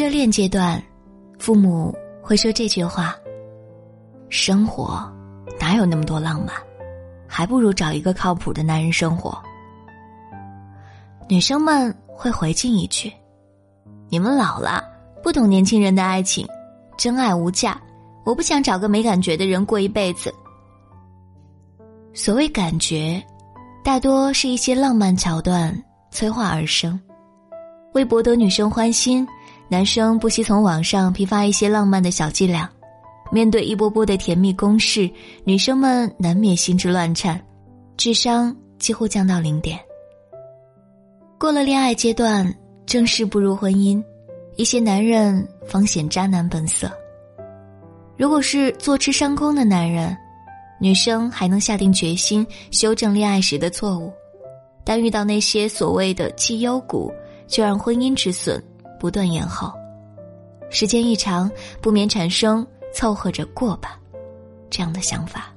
热恋阶段，父母会说这句话：“生活哪有那么多浪漫，还不如找一个靠谱的男人生活。”女生们会回敬一句：“你们老了，不懂年轻人的爱情，真爱无价，我不想找个没感觉的人过一辈子。”所谓感觉，大多是一些浪漫桥段催化而生，为博得女生欢心，男生不惜从网上批发一些浪漫的小伎俩。面对一波波的甜蜜攻势，女生们难免心之乱颤，智商几乎降到零点。过了恋爱阶段，正式步入婚姻，一些男人方显渣男本色。如果是坐吃山空的男人。女生还能下定决心修正恋爱时的错误，但遇到那些所谓的绩优股，就让婚姻止损不断延后。时间一长，不免产生凑合着过吧这样的想法。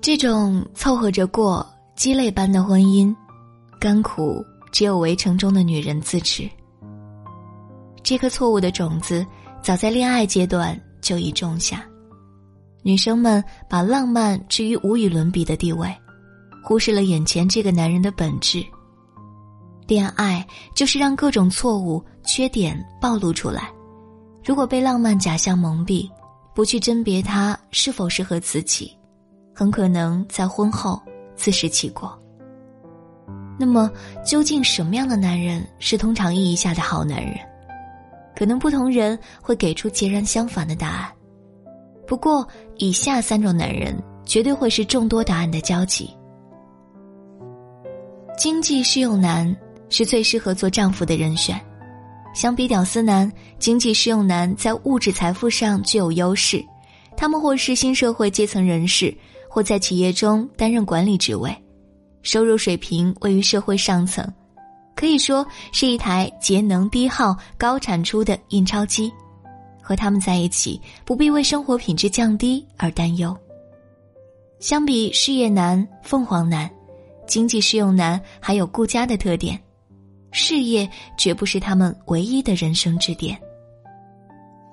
这种凑合着过、鸡肋般的婚姻，甘苦只有围城中的女人自知。这颗错误的种子，早在恋爱阶段就已种下。女生们把浪漫置于无与伦比的地位，忽视了眼前这个男人的本质。恋爱就是让各种错误、缺点暴露出来。如果被浪漫假象蒙蔽，不去甄别他是否适合自己，很可能在婚后自食其果。那么，究竟什么样的男人是通常意义下的好男人？可能不同人会给出截然相反的答案。不过，以下三种男人绝对会是众多答案的交集。经济适用男是最适合做丈夫的人选，相比屌丝男，经济适用男在物质财富上具有优势，他们或是新社会阶层人士，或在企业中担任管理职位，收入水平位于社会上层，可以说是一台节能低耗、高产出的印钞机。和他们在一起，不必为生活品质降低而担忧。相比事业男、凤凰男，经济适用男还有顾家的特点，事业绝不是他们唯一的人生支点。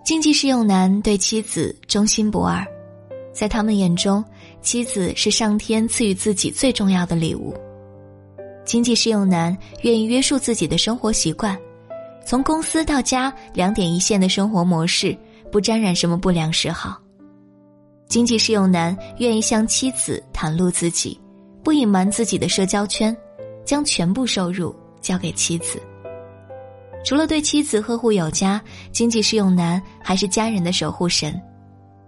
经济适用男对妻子忠心不二，在他们眼中，妻子是上天赐予自己最重要的礼物。经济适用男愿意约束自己的生活习惯。从公司到家，两点一线的生活模式，不沾染什么不良嗜好。经济适用男愿意向妻子袒露自己，不隐瞒自己的社交圈，将全部收入交给妻子。除了对妻子呵护有加，经济适用男还是家人的守护神。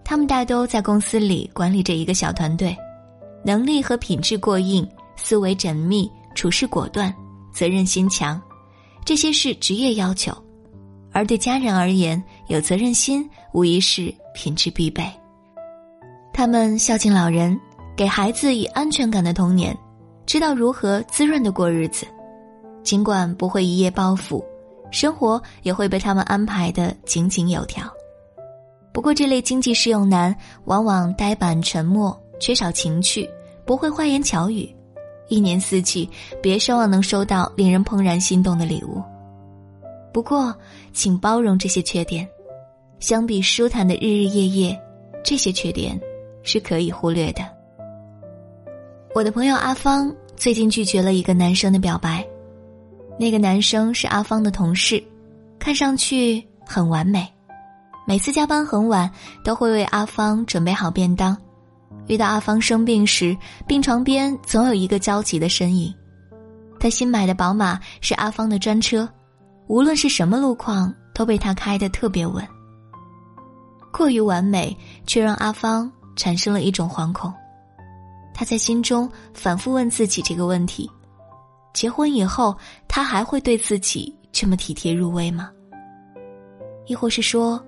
他们大都在公司里管理着一个小团队，能力和品质过硬，思维缜密，处事果断，责任心强。这些是职业要求，而对家人而言，有责任心无疑是品质必备。他们孝敬老人，给孩子以安全感的童年，知道如何滋润的过日子。尽管不会一夜暴富，生活也会被他们安排的井井有条。不过，这类经济适用男往往呆板沉默，缺少情趣，不会花言巧语。一年四季，别奢望能收到令人怦然心动的礼物。不过，请包容这些缺点。相比舒坦的日日夜夜，这些缺点是可以忽略的。我的朋友阿芳最近拒绝了一个男生的表白，那个男生是阿芳的同事，看上去很完美，每次加班很晚都会为阿芳准备好便当。遇到阿芳生病时，病床边总有一个焦急的身影。他新买的宝马是阿芳的专车，无论是什么路况都被他开得特别稳。过于完美，却让阿芳产生了一种惶恐。他在心中反复问自己这个问题：结婚以后，他还会对自己这么体贴入微吗？亦或是说，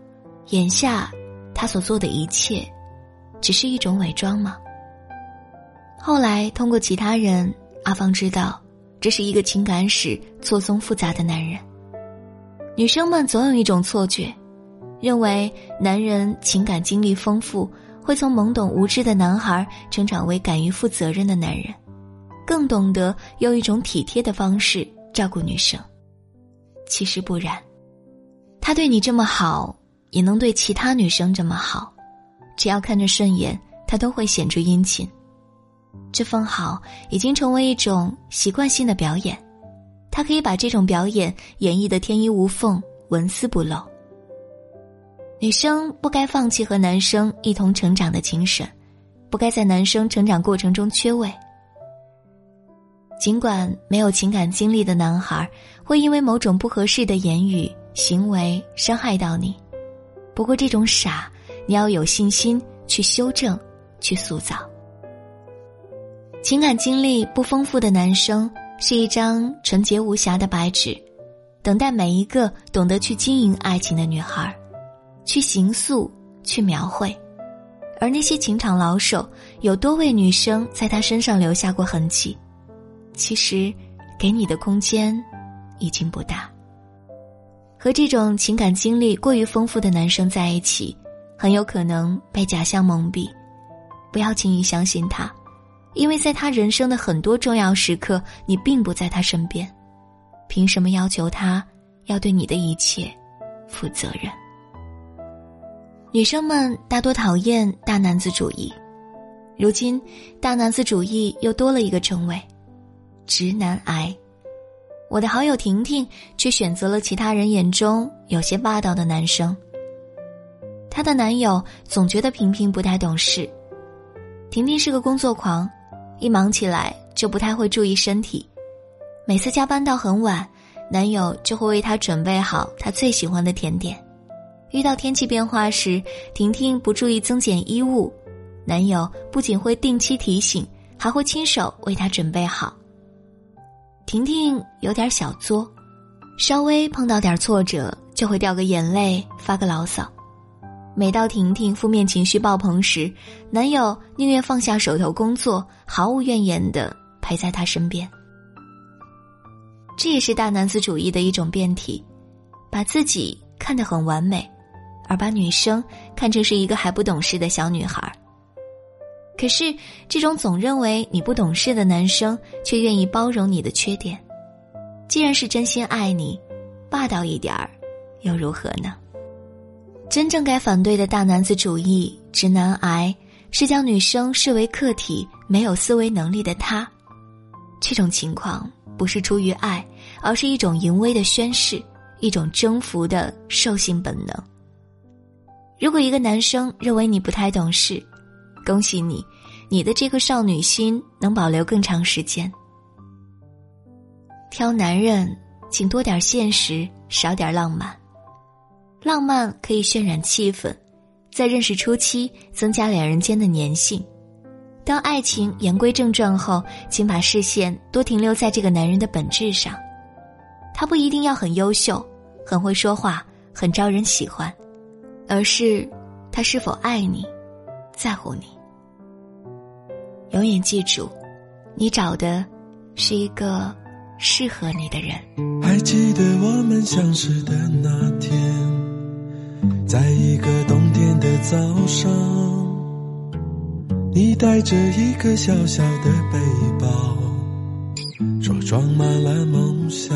眼下他所做的一切？只是一种伪装吗？后来通过其他人，阿芳知道，这是一个情感史错综复杂的男人。女生们总有一种错觉，认为男人情感经历丰富，会从懵懂无知的男孩成长为敢于负责任的男人，更懂得用一种体贴的方式照顾女生。其实不然，他对你这么好，也能对其他女生这么好，只要看着顺眼，他都会显出殷勤。这份好已经成为一种习惯性的表演，他可以把这种表演演绎的天衣无缝、纹丝不漏。女生不该放弃和男生一同成长的精神，不该在男生成长过程中缺位。尽管没有情感经历的男孩会因为某种不合适的言语行为伤害到你，不过这种傻，你要有信心去修正、去塑造。情感经历不丰富的男生是一张纯洁无瑕的白纸，等待每一个懂得去经营爱情的女孩，去形塑、去描绘。而那些情场老手，有多位女生在他身上留下过痕迹，其实，给你的空间已经不大。和这种情感经历过于丰富的男生在一起，很有可能被假象蒙蔽，不要轻易相信他。因为在他人生的很多重要时刻，你并不在他身边，凭什么要求他要对你的一切负责任？女生们大多讨厌大男子主义，如今大男子主义又多了一个称谓——直男癌。我的好友婷婷却选择了其他人眼中有些霸道的男生。她的男友总觉得平平不太懂事，婷婷是个工作狂。一忙起来就不太会注意身体，每次加班到很晚，男友就会为她准备好她最喜欢的甜点。遇到天气变化时，婷婷不注意增减衣物，男友不仅会定期提醒，还会亲手为她准备好。婷婷有点小作，稍微碰到点挫折就会掉个眼泪，发个牢骚。每到婷婷负面情绪爆棚时，男友宁愿放下手头工作，毫无怨言的陪在她身边。这也是大男子主义的一种变体，把自己看得很完美，而把女生看成是一个还不懂事的小女孩。可是，这种总认为你不懂事的男生，却愿意包容你的缺点。既然是真心爱你，霸道一点儿，又如何呢？真正该反对的大男子主义、直男癌，是将女生视为客体、没有思维能力的他。这种情况不是出于爱，而是一种淫威的宣誓，一种征服的兽性本能。如果一个男生认为你不太懂事，恭喜你，你的这个少女心能保留更长时间。挑男人，请多点现实，少点浪漫。浪漫可以渲染气氛，在认识初期增加两人间的粘性。当爱情言归正传后，请把视线多停留在这个男人的本质上。他不一定要很优秀、很会说话、很招人喜欢，而是他是否爱你、在乎你。永远记住，你找的是一个适合你的人。还记得我们相识的那天。在一个冬天的早上，你带着一个小小的背包，说装满了梦想。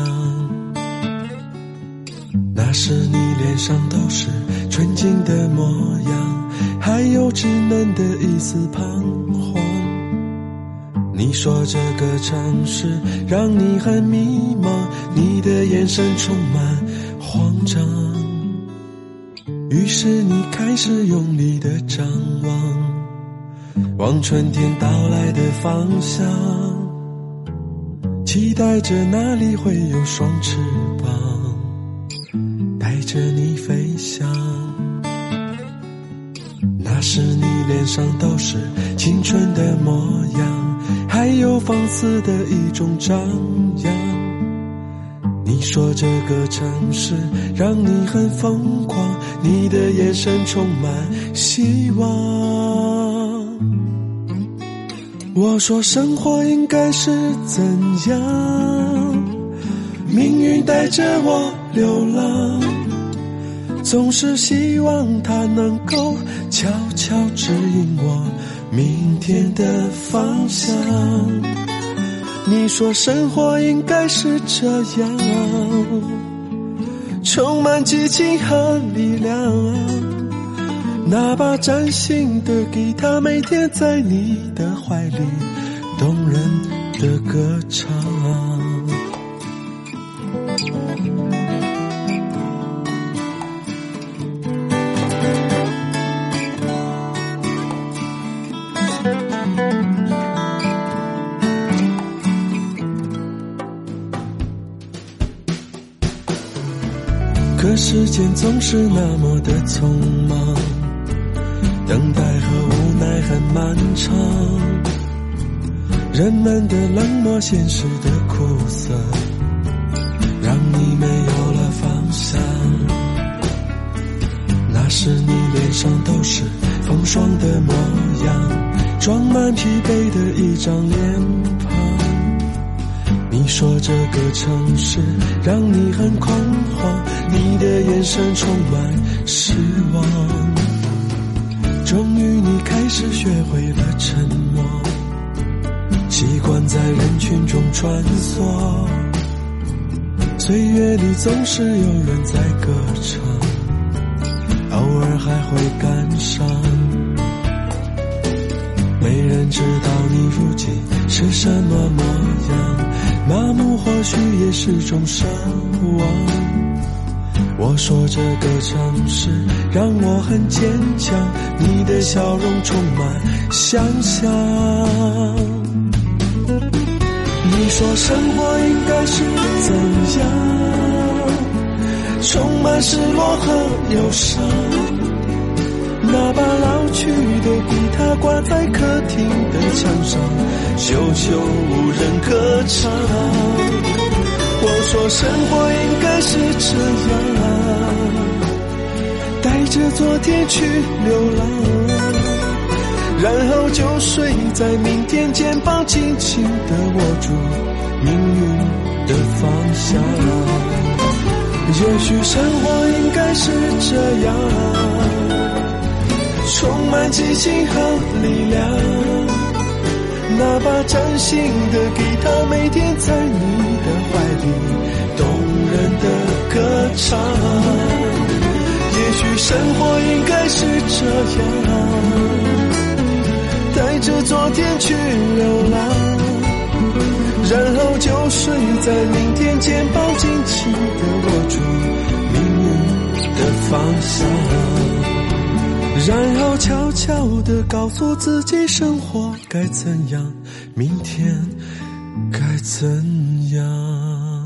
那时你脸上都是纯净的模样，还有稚嫩的一丝彷徨。你说这个城市让你很迷茫，你的眼神充满慌张。于是你开始用力的张望，望春天到来的方向，期待着那里会有双翅膀，带着你飞翔。那时你脸上都是青春的模样，还有放肆的一种张扬。你说这个城市让你很疯狂，你的眼神充满希望。我说生活应该是怎样？命运带着我流浪，总是希望它能够悄悄指引我明天的方向。你说生活应该是这样，充满激情和力量。那把崭新的吉他，每天在你的怀里，动人的歌唱。时间总是那么的匆忙，等待和无奈很漫长，人们的冷漠，现实的苦涩，让你没有了方向。那时你脸上都是风霜的模样，装满疲惫的一张脸。说这个城市让你很恐慌，你的眼神充满失望。终于你开始学会了沉默，习惯在人群中穿梭。岁月里总是有人在歌唱，偶尔还会感伤。没人知道你如今是什么模样。麻木或许也是种奢望。我说这个城市让我很坚强，你的笑容充满想象。你说生活应该是怎样？充满失落和忧伤。那把老去的吉他挂在客厅的墙上，久久无人歌唱。我说生活应该是这样，带着昨天去流浪，然后就睡在明天，肩膀紧紧地握住命运的方向。也许生活应该是这样。充满激情和力量，那把崭新的吉他，每天在你的怀里，动人的歌唱。也许生活应该是这样，带着昨天去流浪，然后就睡在明天，肩膀紧紧地握住命运的方向。然后悄悄地告诉自己，生活该怎样，明天该怎样。